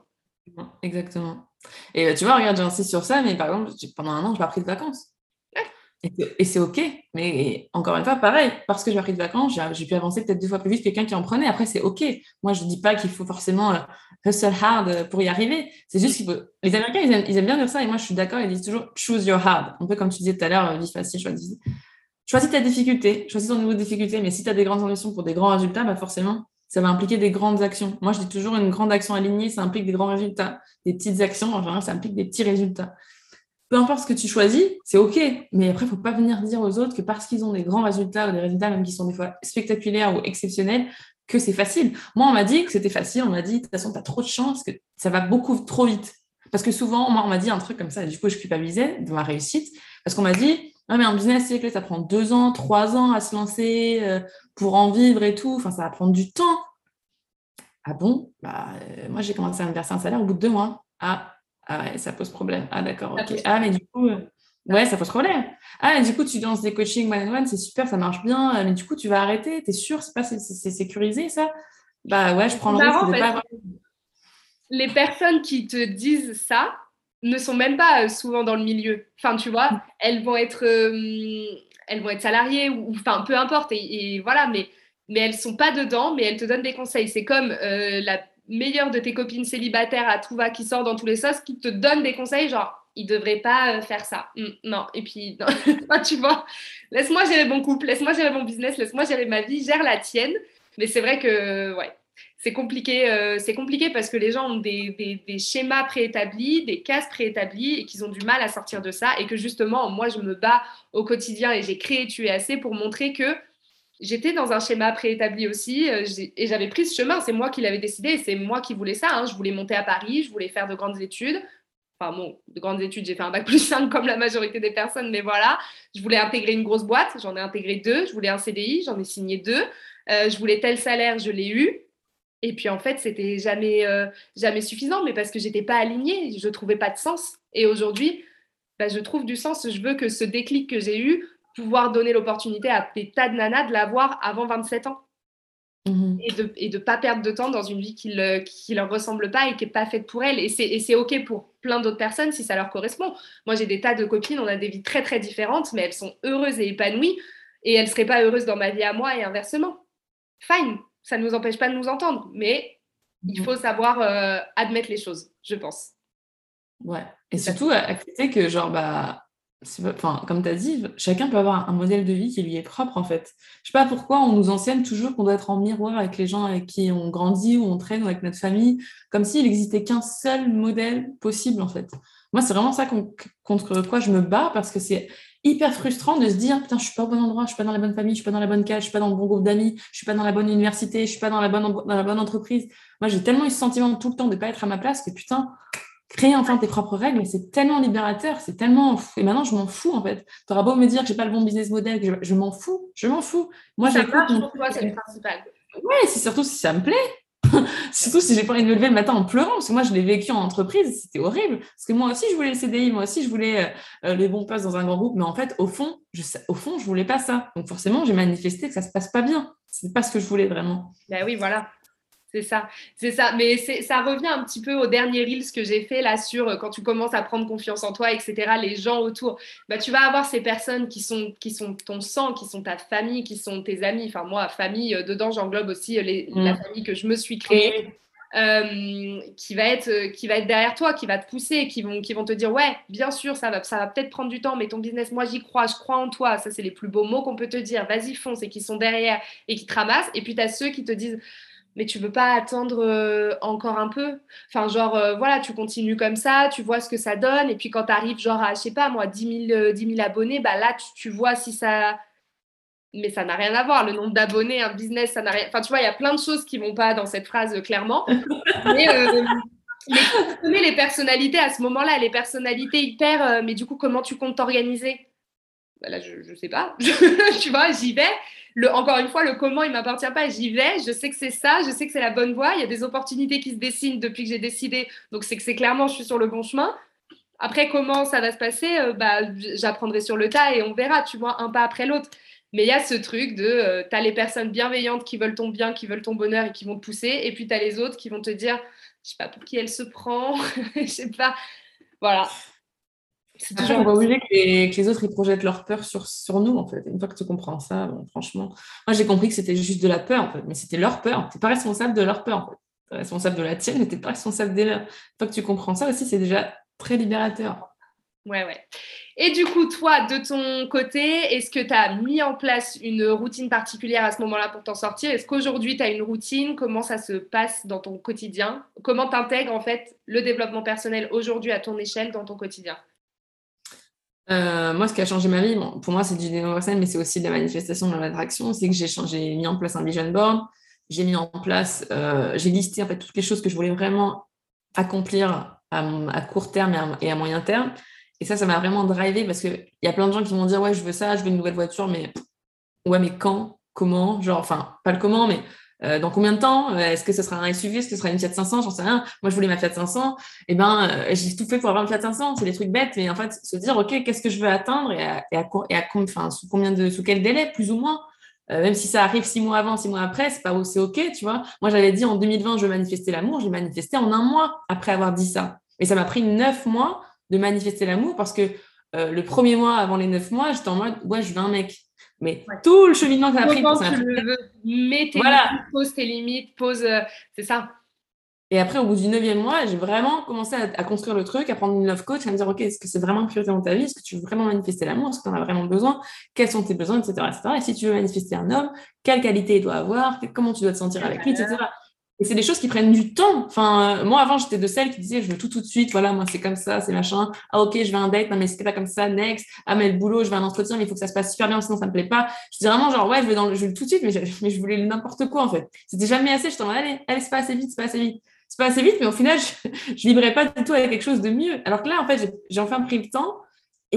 Exactement. Et euh, tu vois, regarde, j'insiste sur ça, mais par exemple, pendant un an, je n'ai pas pris de vacances. Et c'est OK, mais encore une fois, pareil, parce que j'ai pris de vacances, j'ai pu avancer peut-être deux fois plus vite que quelqu'un qui en prenait. Après, c'est OK. Moi, je ne dis pas qu'il faut forcément euh, hustle hard pour y arriver. C'est juste qu'il faut. Les Américains, ils aiment, ils aiment, bien dire ça, et moi, je suis d'accord, ils disent toujours choose your hard. Un peu comme tu disais tout à l'heure, vie facile, choisis. Choisis ta difficulté, choisis ton niveau de difficulté, mais si tu as des grandes ambitions pour des grands résultats, bah forcément, ça va impliquer des grandes actions. Moi, je dis toujours une grande action alignée, ça implique des grands résultats. Des petites actions, en général, ça implique des petits résultats. peu importe ce que tu choisis, c'est OK. Mais après, il ne faut pas venir dire aux autres que parce qu'ils ont des grands résultats ou des résultats même qui sont des fois spectaculaires ou exceptionnels, que c'est facile. Moi, on m'a dit que c'était facile. On m'a dit, de toute façon, tu as trop de chance, que ça va beaucoup trop vite. Parce que souvent, moi, on m'a dit un truc comme ça, du coup, je culpabilisais de ma réussite. Parce qu'on m'a dit, non, mais un business, c'est ça prend deux ans, trois ans à se lancer euh, pour en vivre et tout. Enfin, ça va prendre du temps. Ah bon? Bah, euh, Moi, j'ai commencé à me verser un salaire au bout de deux mois. Ah, ah ouais, ça pose problème. Ah, d'accord, ok. Ah, mais du coup, euh, ouais, ça pose problème. Ah, mais du coup, tu lances des coachings one-on-one, c'est super, ça marche bien. Mais du coup, tu vas arrêter. T'es sûr, c'est pas c'est sécurisé, ça? Bah ouais, je prends le risque de pas Les personnes qui te disent ça, ne sont même pas euh, souvent dans le milieu. Enfin, tu vois, elles vont être, euh, elles vont être salariées ou, enfin, peu importe. Et, voilà, mais, mais elles sont pas dedans, mais elles te donnent des conseils. C'est comme euh, la meilleure de tes copines célibataires à tout qui sort dans tous les sens qui te donne des conseils, genre, il devrait pas faire ça. Hum, non. Et puis, tu vois, laisse-moi gérer mon couple, laisse-moi gérer mon business, laisse-moi gérer ma vie, gère la tienne. Mais c'est vrai que, ouais, c'est compliqué, euh, compliqué parce que les gens ont des, schémas préétablis, des cases préétablies et qu'ils ont du mal à sortir de ça. Et que justement, moi, je me bats au quotidien et j'ai créé Tu es assez pour montrer que j'étais dans un schéma préétabli aussi euh, et j'avais pris ce chemin. C'est moi qui l'avais décidé et c'est moi qui voulais ça. Hein. Je voulais monter à Paris, je voulais faire de grandes études. Enfin bon, de grandes études, j'ai fait un bac plus 5 comme la majorité des personnes, mais voilà. Je voulais intégrer une grosse boîte, j'en ai intégré deux. Je voulais un CDI, j'en ai signé deux. Euh, je voulais tel salaire, je l'ai eu. Et puis en fait, c'était jamais, euh, jamais suffisant, mais parce que j'étais pas alignée, je trouvais pas de sens. Et aujourd'hui, bah, je trouve du sens. Je veux que ce déclic que j'ai eu, pouvoir donner l'opportunité à des tas de nanas de l'avoir avant 27 ans. Mmh et de et de pas perdre de temps dans une vie qui ne qui leur ressemble pas et qui n'est pas faite pour elles. Et c'est OK pour plein d'autres personnes si ça leur correspond. Moi, j'ai des tas de copines, on a des vies très, très différentes, mais elles sont heureuses et épanouies. Et elles ne seraient pas heureuses dans ma vie à moi et inversement. Fine, ça ne nous empêche pas de nous entendre, mais il faut savoir euh, admettre les choses, je pense. Ouais, et surtout accepter que, genre, bah, enfin, comme tu as dit, chacun peut avoir un modèle de vie qui lui est propre, en fait. Je sais pas pourquoi on nous enseigne toujours qu'on doit être en miroir avec les gens avec qui on grandit ou on traîne ou avec notre famille, comme s'il n'existait qu'un seul modèle possible, en fait. Moi, c'est vraiment ça contre quoi je me bats parce que c'est hyper frustrant de se dire putain, je suis pas au bon endroit, je suis pas dans la bonne famille, je suis pas dans la bonne case, je suis pas dans le bon groupe d'amis, je suis pas dans la bonne université, je suis pas dans la bonne, dans la bonne entreprise. Moi, j'ai tellement eu ce sentiment tout le temps de pas être à ma place que putain, créer enfin tes propres règles, c'est tellement libérateur, c'est tellement. Et maintenant, je m'en fous en fait. Tu auras beau me dire que j'ai pas le bon business model, que je, m'en fous, je m'en fous. Moi, j'ai. c'est le principal. Ouais, c'est surtout si ça me plaît. Surtout si j'ai pas envie de me lever le matin en pleurant, parce que moi, je l'ai vécu en entreprise, c'était horrible. Parce que moi aussi, je voulais le CDI, moi aussi, je voulais euh, euh, les bons postes dans un grand groupe, mais en fait, au fond, je, au fond, je voulais pas ça. Donc forcément, j'ai manifesté que ça se passe pas bien. C'est pas ce que je voulais vraiment. Ben oui, voilà. C'est ça, c'est ça. Mais ça revient un petit peu au dernier Reels que j'ai fait là sur euh, quand tu commences à prendre confiance en toi, etc. Les gens autour, bah, tu vas avoir ces personnes qui sont, qui sont ton sang, qui sont ta famille, qui sont tes amis. Enfin, moi, famille, euh, dedans, j'englobe aussi euh, la mm. famille que je me suis créée. qui va être qui va être derrière toi, qui va te pousser, qui vont qui vont te dire ouais bien sûr ça va ça va peut-être prendre du temps mais ton business moi j'y crois, je crois en toi, ça c'est les plus beaux mots qu'on peut te dire, vas-y fonce et qui sont derrière et qui te ramassent et puis tu as ceux qui te disent mais tu veux pas attendre euh, encore un peu? Enfin, genre, euh, voilà, tu continues comme ça, tu vois ce que ça donne, et puis quand tu arrives, genre, à, je sais pas, moi, 10 000, euh, abonnés, bah là, tu, vois si ça... Mais ça n'a rien à voir, le nombre d'abonnés, un business, ça n'a rien... Enfin, tu vois, il y a plein de choses qui vont pas dans cette phrase, clairement. mais, mais tu connais les personnalités à ce moment-là, les personnalités hyper... mais du coup, comment tu comptes t'organiser? Bah Là, je, je sais pas. tu vois, j'y vais encore une fois, le comment, il m'appartient pas. J'y vais, je sais que c'est ça, je sais que c'est la bonne voie. Il y a des opportunités qui se dessinent depuis que j'ai décidé. Donc, c'est que c'est clairement, je suis sur le bon chemin. Après, comment ça va se passer euh, bah, J'apprendrai sur le tas et on verra, tu vois, un pas après l'autre. Mais il y a ce truc de, euh, tu as les personnes bienveillantes qui veulent ton bien, qui veulent ton bonheur et qui vont te pousser. Et puis, tu as les autres qui vont te dire, je sais pas pour qui elle se prend, je sais pas. Voilà. C'est toujours pas obligé que les, que les, autres ils projettent leur peur sur, sur nous en fait. Une fois que tu comprends ça, franchement, moi j'ai compris que c'était juste de la peur en fait, mais c'était leur peur. Tu n'es pas responsable de leur peur en fait. Tu es responsable de la tienne, mais tu n'es pas responsable des leurs. Une fois que tu comprends ça aussi, c'est déjà très libérateur. Ouais, ouais. Et du coup, toi, de ton côté, est-ce que tu as mis en place une routine particulière à ce moment-là pour t'en sortir? Est-ce qu'aujourd'hui, tu as une routine? Comment ça se passe dans ton quotidien? Comment tu intègres en fait le développement personnel aujourd'hui à ton échelle dans ton quotidien? Moi, ce qui a changé ma vie, bon, pour moi, c'est du personnel, mais c'est aussi de la manifestation de l'attraction. C'est que j'ai changé, mis en place un vision board. J'ai mis en place, j'ai listé en fait toutes les choses que je voulais vraiment accomplir à, court terme et à, moyen terme. Et ça, ça m'a vraiment drivé parce qu'il y a plein de gens qui vont dire Ouais, je veux ça, je veux une nouvelle voiture, mais ouais, mais quand? Comment? Genre, enfin, pas le comment, mais euh, dans combien de temps euh, Est-ce que ce sera un SUV Est-ce que ce sera une Fiat 500 J'en sais rien. Moi, je voulais ma Fiat 500. Et ben, euh, j'ai tout fait pour avoir une Fiat 500. C'est des trucs bêtes, mais en fait, se dire, OK, qu'est-ce que je veux atteindre et à, et et à sous combien de, sous quel délai, plus ou moins même si ça arrive six mois avant, six mois après, c'est pas aussi ok, tu vois. Moi, j'avais dit en 2020, je veux manifester l'amour. J'ai manifesté en un mois après avoir dit ça. Et ça m'a pris neuf mois de manifester l'amour parce que le premier mois avant les neuf mois, j'étais en mode ouais, je veux un mec. Mais tout le cheminement que ça a pris, ça tu le veux, mets tes limites, pose tes limites, pose, euh, c'est ça. Et après, au bout du neuvième mois, j'ai vraiment commencé à, construire le truc, à prendre une love coach, à me dire, OK, est-ce que c'est vraiment une priorité dans ta vie? Est-ce que tu veux vraiment manifester l'amour? Est-ce que tu en as vraiment besoin? Quels sont tes besoins, etc., etc. Et si tu veux manifester un homme, quelle qualité il doit avoir? Comment tu dois te sentir avec lui, etc. Et c'est des choses qui prennent du temps. Enfin, euh, moi, avant, j'étais de celles qui disaient, je veux tout tout de suite. Voilà, moi, c'est comme ça, c'est machin. Ah, ok, je veux un date. Non, mais c'est pas comme ça. Next. Ah, mais le boulot, je veux un entretien, mais il faut que ça se passe super bien, sinon ça me plaît pas. Je disais vraiment, genre, ouais, je veux, dans je veux tout de suite, mais je, mais je voulais n'importe quoi, en fait. C'était jamais assez. Je t'en allez, allez, c'est pas assez vite, c'est pas assez vite. C'est pas assez vite, mais au final, je, je vibrais pas du tout avec quelque chose de mieux. Alors que là, en fait, j'ai enfin pris le temps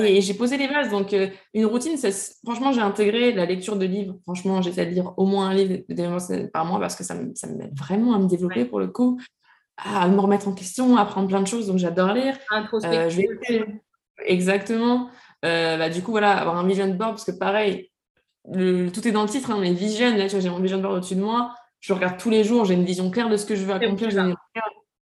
et j'ai posé les bases. Donc, euh, une routine, franchement, j'ai intégré la lecture de livres. Franchement, j'essaie de lire au moins un livre par mois parce que ça, m'aide vraiment à me développer pour le coup, à me remettre en question, à apprendre plein de choses. Donc, j'adore lire. Euh, je vais... Exactement. Euh, bah, du coup, voilà, avoir un vision board parce que pareil, tout est dans le titre, hein, mais vision, là, j'ai mon vision board au-dessus de moi. Je regarde tous les jours, j'ai une vision claire de ce que je veux accomplir.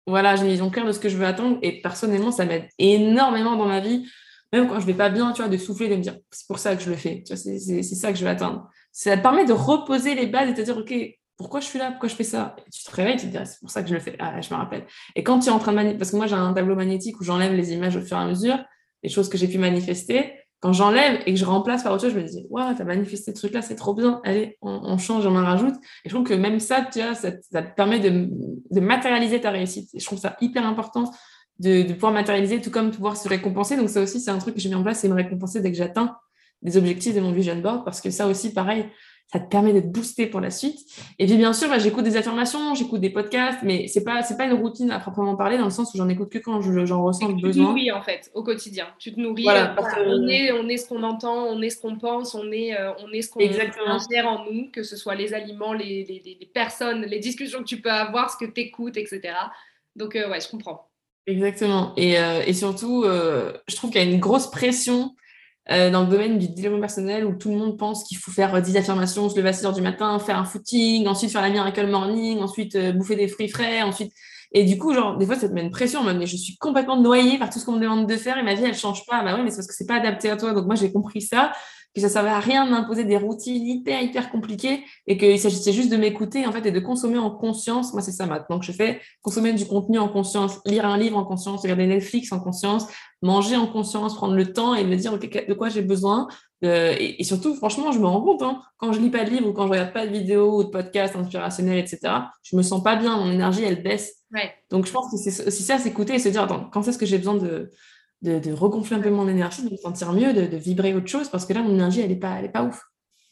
Voilà, j'ai une vision claire de ce que je veux attendre. Et personnellement, ça m'aide énormément dans ma vie même quand je vais pas bien, tu vois, de souffler, de me dire, c'est pour ça que je le fais, c'est ça que je veux atteindre. Ça te permet de reposer les bases et de te dire, OK, pourquoi je suis là, pourquoi je fais ça? Et Tu te réveilles, tu te dis, c'est pour ça que je le fais. Ah, je me rappelle. Et quand tu es en train de manifester, parce que moi j'ai un tableau magnétique où j'enlève les images au fur et à mesure, les choses que j'ai pu manifester, quand j'enlève et que je remplace par autre chose, je me dis, waouh, tu as manifesté ce truc-là, c'est trop bien, allez, on, change, on en rajoute. Et je trouve que même ça, tu vois, ça, te permet de, de matérialiser ta réussite. Et je trouve ça hyper important de, pouvoir matérialiser, tout comme pouvoir se récompenser. Donc ça aussi, c'est un truc que j'ai mis en place, c'est me récompenser dès que j'atteins des objectifs de mon vision board, parce que ça aussi, pareil, ça te permet d'être boosté pour la suite. Et puis bien sûr, bah, j'écoute des affirmations, j'écoute des podcasts, mais c'est pas c'est pas une routine à proprement parler dans le sens où j'en écoute que quand j'en ressens le besoin. Tu te nourris en fait au quotidien. Tu te nourris. Euh, on est on est ce qu'on entend, on est ce qu'on pense, on est euh, on est ce qu'on ingère en nous, que ce soit les aliments, les, les, les, personnes, les discussions que tu peux avoir, ce que tu écoutes, etc. Donc euh, ouais, je comprends. Exactement. Et, euh, et surtout, euh, je trouve qu'il y a une grosse pression euh, dans le domaine du développement personnel où tout le monde pense qu'il faut faire 10 affirmations, se lever à 6 heures du matin, faire un footing, ensuite faire la miracle morning, ensuite bouffer des fruits frais, ensuite. Et du coup, genre, des fois, ça te met une pression, mais je suis complètement noyée par tout ce qu'on me demande de faire et ma vie, elle change pas. Bah oui, mais c'est parce que c'est pas adapté à toi. Donc moi, j'ai compris ça que ça ne servait à rien de m'imposer des routines hyper, hyper compliquées et qu'il s'agissait juste de m'écouter en fait et de consommer en conscience. Moi, c'est ça maintenant que je fais. Consommer du contenu en conscience, lire un livre en conscience, regarder Netflix en conscience, manger en conscience, prendre le temps et me dire de quoi j'ai besoin. Euh, et, surtout, franchement, je me rends compte, hein, quand je lis pas de livre ou quand je regarde pas de vidéos ou de podcasts inspirationnels, etc., je me sens pas bien, mon énergie, elle baisse. Donc, je pense que c'est aussi ça, s'écouter et se dire, attends, quand est-ce que j'ai besoin de, de, de, regonfler un peu mon énergie, de me sentir mieux, de, de, vibrer autre chose, parce que là, mon énergie, elle n'est pas, elle est pas ouf.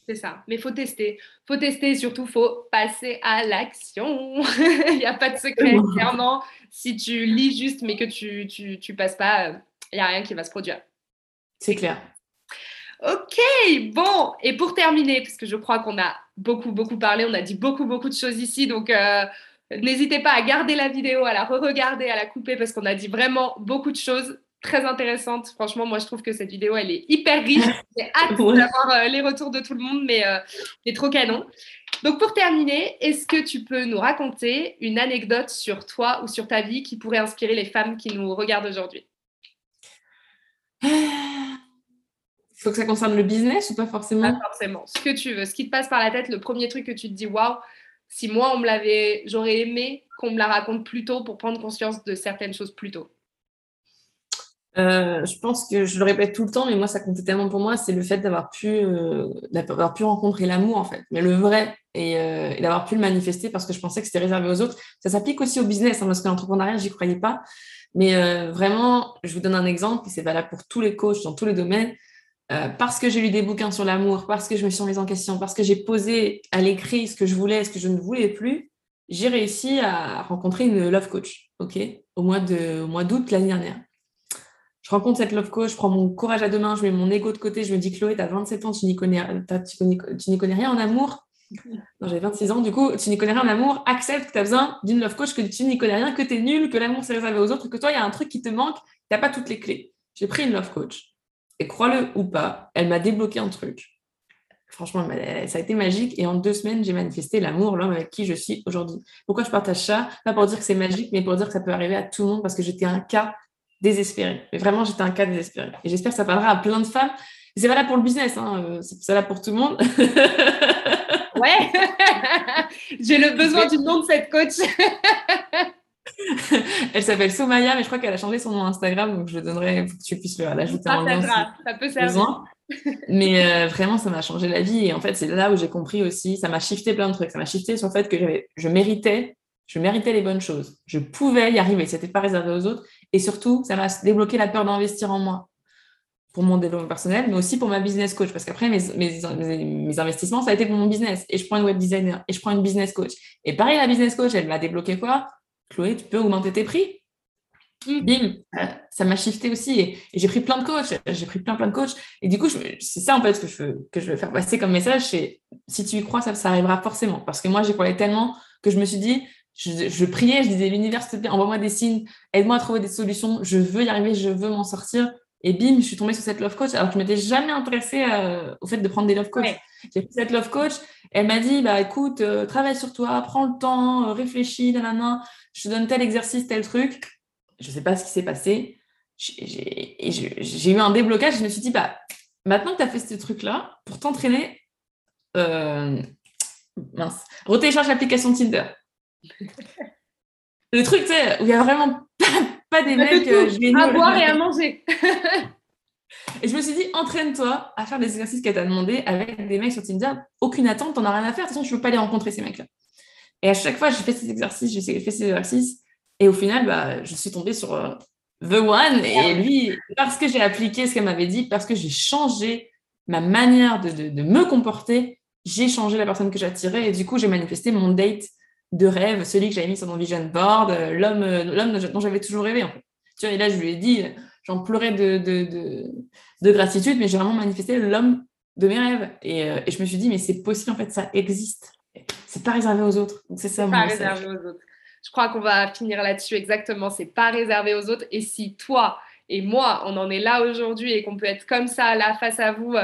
C'est ça, mais faut tester. faut tester, surtout, faut passer à l'action. Il n'y a pas de secret, clairement. Si tu lis juste, mais que tu tu, tu passes pas, il n'y a rien qui va se produire. C'est clair. Ok, bon, et pour terminer, parce que je crois qu'on a beaucoup, beaucoup parlé, on a dit beaucoup, beaucoup de choses ici, donc euh, n'hésitez pas à garder la vidéo, à la re-regarder, à la couper, parce qu'on a dit vraiment beaucoup de choses très intéressante. Franchement, moi, je trouve que cette vidéo, elle est hyper riche. J'ai hâte d'avoir euh, les retours de tout le monde, mais euh, c'est trop canon. Donc, pour terminer, est-ce que tu peux nous raconter une anecdote sur toi ou sur ta vie qui pourrait inspirer les femmes qui nous regardent aujourd'hui? Il faut que ça concerne le business ou pas forcément? Pas forcément. Ce que tu veux. Ce qui te passe par la tête, le premier truc que tu te dis, waouh, si moi, on me l'avait, j'aurais aimé qu'on me la raconte plus tôt pour prendre conscience de certaines choses plus tôt. Euh, je pense que je le répète tout le temps, mais moi, ça comptait tellement pour moi, c'est le fait d'avoir pu, euh, pu rencontrer l'amour, en fait, mais le vrai, et, euh, d'avoir pu le manifester parce que je pensais que c'était réservé aux autres. Ça s'applique aussi au business, hein, parce que l'entrepreneuriat, j'y croyais pas. Mais vraiment, je vous donne un exemple, et c'est valable pour tous les coachs dans tous les domaines. parce que j'ai lu des bouquins sur l'amour, parce que je me suis remise en question, parce que j'ai posé à l'écrit ce que je voulais, ce que je ne voulais plus, j'ai réussi à rencontrer une love coach, ok, au mois de, au mois d'août l'année dernière je rencontre cette love coach, je prends mon courage à deux mains, je mets mon ego de côté, je me dis Chloé, tu as 27 ans, tu n'y connais, rien en amour. Non, j'avais 26 ans, du coup, tu n'y connais rien en amour, accepte que tu as besoin d'une love coach, que tu n'y connais rien, que tu es nul, que l'amour c'est réservé aux autres, que toi, il y a un truc qui te manque, tu n'as pas toutes les clés. J'ai pris une love coach. Et crois-le ou pas, elle m'a débloqué un truc. Franchement, ça a été magique. Et en deux semaines, j'ai manifesté l'amour, l'homme avec qui je suis aujourd'hui. Pourquoi je partage ça? Pas pour dire que c'est magique, mais pour dire que ça peut arriver à tout le monde parce que j'étais un cas désespérée. Mais vraiment, j'étais un cas désespéré. Et j'espère que ça parlera à plein de femmes. C'est valable pour le business, hein. Euh, c'est valable pour tout le monde. ouais, j'ai le besoin du nom de cette coach. Elle s'appelle Somaya, mais je crois qu'elle a changé son nom Instagram, donc je le donnerai pour que tu puisses l'ajouter en lien. Ça peut servir. Mais euh, vraiment, ça m'a changé la vie. Et en fait, c'est là où j'ai compris aussi, ça m'a shifté plein de trucs. Ça m'a shifté sur le fait que je méritais, je méritais les bonnes choses. Je pouvais y arriver. C'était pas réservé aux autres. Et surtout, ça m'a débloqué la peur d'investir en moi pour mon développement personnel, mais aussi pour ma business coach. Parce qu'après, mes, mes, investissements, ça a été pour mon business. Et je prends une web designer et je prends une business coach. Et pareil, la business coach, elle m'a débloqué quoi? Chloé, tu peux augmenter tes prix? Bim, ça m'a shifté aussi. Et, j'ai pris plein de coachs. J'ai pris plein, plein de coachs. Et du coup, c'est ça en fait que je, veux, que je veux faire passer comme message. C'est si tu y crois, ça, arrivera forcément. Parce que moi, j'ai croyais tellement que je me suis dit, je, priais, je disais l'univers, s'il te plaît, envoie-moi des signes, aide-moi à trouver des solutions, je veux y arriver, je veux m'en sortir. Et bim, je suis tombée sur cette love coach alors que je m'étais jamais intéressée euh, au fait de prendre des love coach. J'ai pris cette love coach, elle m'a dit bah écoute, euh, travaille sur toi, prends le temps, euh, réfléchis, nanana, je te donne tel exercice, tel truc. Je sais pas ce qui s'est passé. J'ai eu un déblocage, je me suis dit bah maintenant que tu as fait ce truc là, pour t'entraîner, mince, retélécharge l'application Tinder le truc, tu sais, où il n'y a vraiment pas, des mecs euh, à boire et à manger. et je me suis dit, entraîne-toi à faire des exercices qu'elle t'a demandé avec des mecs sur Tinder. Aucune attente, t'en as rien à faire. De toute façon, je ne veux pas les rencontrer, ces mecs-là. Et à chaque fois, j'ai fait ces exercices, j'ai fait ces exercices. Et au final, bah, je suis tombée sur euh, The One. Et lui, parce que j'ai appliqué ce qu'elle m'avait dit, parce que j'ai changé ma manière de, de me comporter, j'ai changé la personne que j'attirais. Et du coup, j'ai manifesté mon date de rêve, celui que j'avais mis sur mon vision board, euh, l'homme, euh, l'homme dont j'avais toujours rêvé. En fait. Tu vois, et là, je lui ai dit, j'en pleurais de, de, de, gratitude, mais j'ai vraiment manifesté l'homme de mes rêves. Et, euh, et, je me suis dit, mais c'est possible, en fait, ça existe. C'est pas réservé aux autres. Donc, c'est ça, mon pas réservé aux autres. Je crois qu'on va finir là-dessus exactement. C'est pas réservé aux autres. Et si toi et moi, on en est là aujourd'hui et qu'on peut être comme ça, là, face à vous,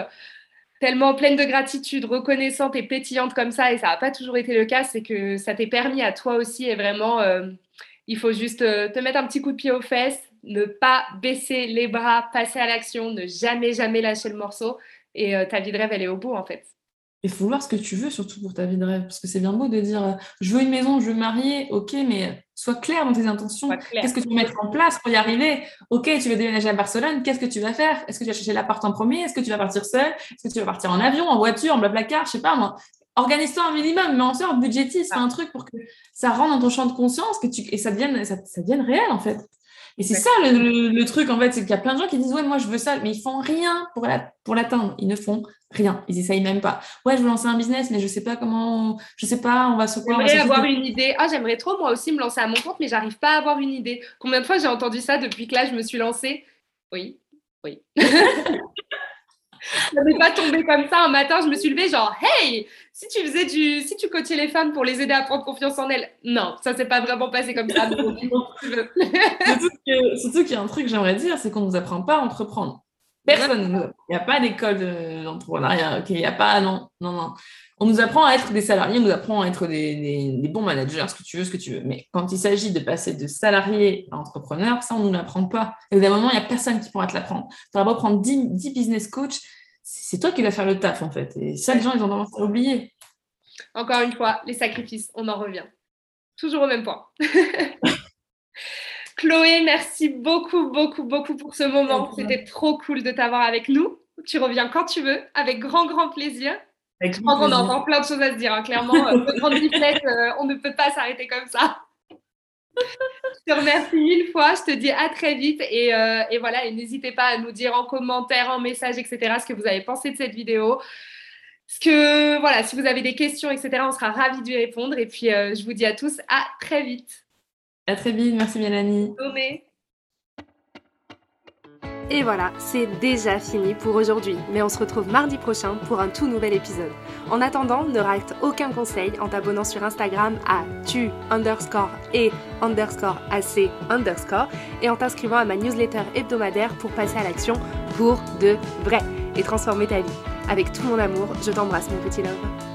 tellement pleine de gratitude, reconnaissante et pétillante comme ça, et ça n'a pas toujours été le cas, c'est que ça t'est permis à toi aussi, et vraiment, euh, il faut juste euh, te mettre un petit coup de pied aux fesses, ne pas baisser les bras, passer à l'action, ne jamais, jamais lâcher le morceau, et euh, ta vie de rêve, elle est au bout, en fait. Il faut voir ce que tu veux, surtout pour ta vie de rêve. Parce que c'est bien beau de dire euh, je veux une maison, je veux me marier. Ok, mais sois clair dans tes intentions. Qu'est-ce que tu veux mettre en place pour y arriver? Ok, tu veux déménager à Barcelone. Qu'est-ce que tu vas faire? Est-ce que tu vas chercher l'appart en premier? Est-ce que tu vas partir seul? Est-ce que tu vas partir en avion, en voiture, en blablacar? Je sais pas moi. Organise-toi un minimum, mais en sorte, budgétise, fais un truc pour que ça rentre dans ton champ de conscience que tu... et ça devienne, ça, ça devienne réel en fait. Et c'est ça le, truc, en fait, c'est qu'il y a plein de gens qui disent Ouais, moi je veux ça, mais ils font rien pour l'atteindre. Ils ne font rien. Ils essayent même pas. Ouais, je veux lancer un business, mais je sais pas comment, je sais pas, on va se quoi. J'aimerais avoir une idée. Ah, j'aimerais trop moi aussi me lancer à mon compte, mais j'arrive pas à avoir une idée. Combien de fois j'ai entendu ça depuis que là je me suis lancée? Oui, oui. Je n'ai pas tombé comme ça un matin, je me suis levée genre hey, si tu faisais du si tu coachais les femmes pour les aider à prendre confiance en elles. Non, ça s'est pas vraiment passé comme ça. surtout qu'il y a un truc que j'aimerais dire, c'est qu'on nous apprend pas à entreprendre. Personne, il n'y a pas d'école d'entrepreneuriat, il n'y a pas, non, non, non. On nous apprend à être des salariés, on nous apprend à être des, des, bons managers, ce que tu veux, ce que tu veux. Mais quand il s'agit de passer de salarié à entrepreneur, ça, on ne nous l'apprend pas. Et d'un moment, il n'y a personne qui pourra te l'apprendre. Tu vas prendre 10, 10 business coach, c'est toi qui vas faire le taf, en fait. Et ça, les gens, ils ont tendance à oublier. Encore une fois, les sacrifices, on en revient. Toujours au même point. Chloé, merci beaucoup, beaucoup, beaucoup pour ce moment. C'était trop cool de t'avoir avec nous. Tu reviens quand tu veux, avec grand, grand plaisir. Je crois qu'on a encore plein de choses à se dire. Hein. Clairement, euh, grande euh, on ne peut pas s'arrêter comme ça. je te remercie mille fois. Je te dis à très vite. Et, euh, et voilà, et n'hésitez pas à nous dire en commentaire, en message, etc., ce que vous avez pensé de cette vidéo. Ce que, voilà, si vous avez des questions, etc., on sera ravis d'y répondre. Et puis, euh, je vous dis à tous à très vite. À très vite. Merci, Mélanie. Nommé. Et voilà, c'est déjà fini pour aujourd'hui, mais on se retrouve mardi prochain pour un tout nouvel épisode. En attendant, ne rate aucun conseil en t'abonnant sur Instagram à tu underscore et underscore ac underscore et en t'inscrivant à ma newsletter hebdomadaire pour passer à l'action pour de vrai et transformer ta vie. Avec tout mon amour, je t'embrasse mon petit love.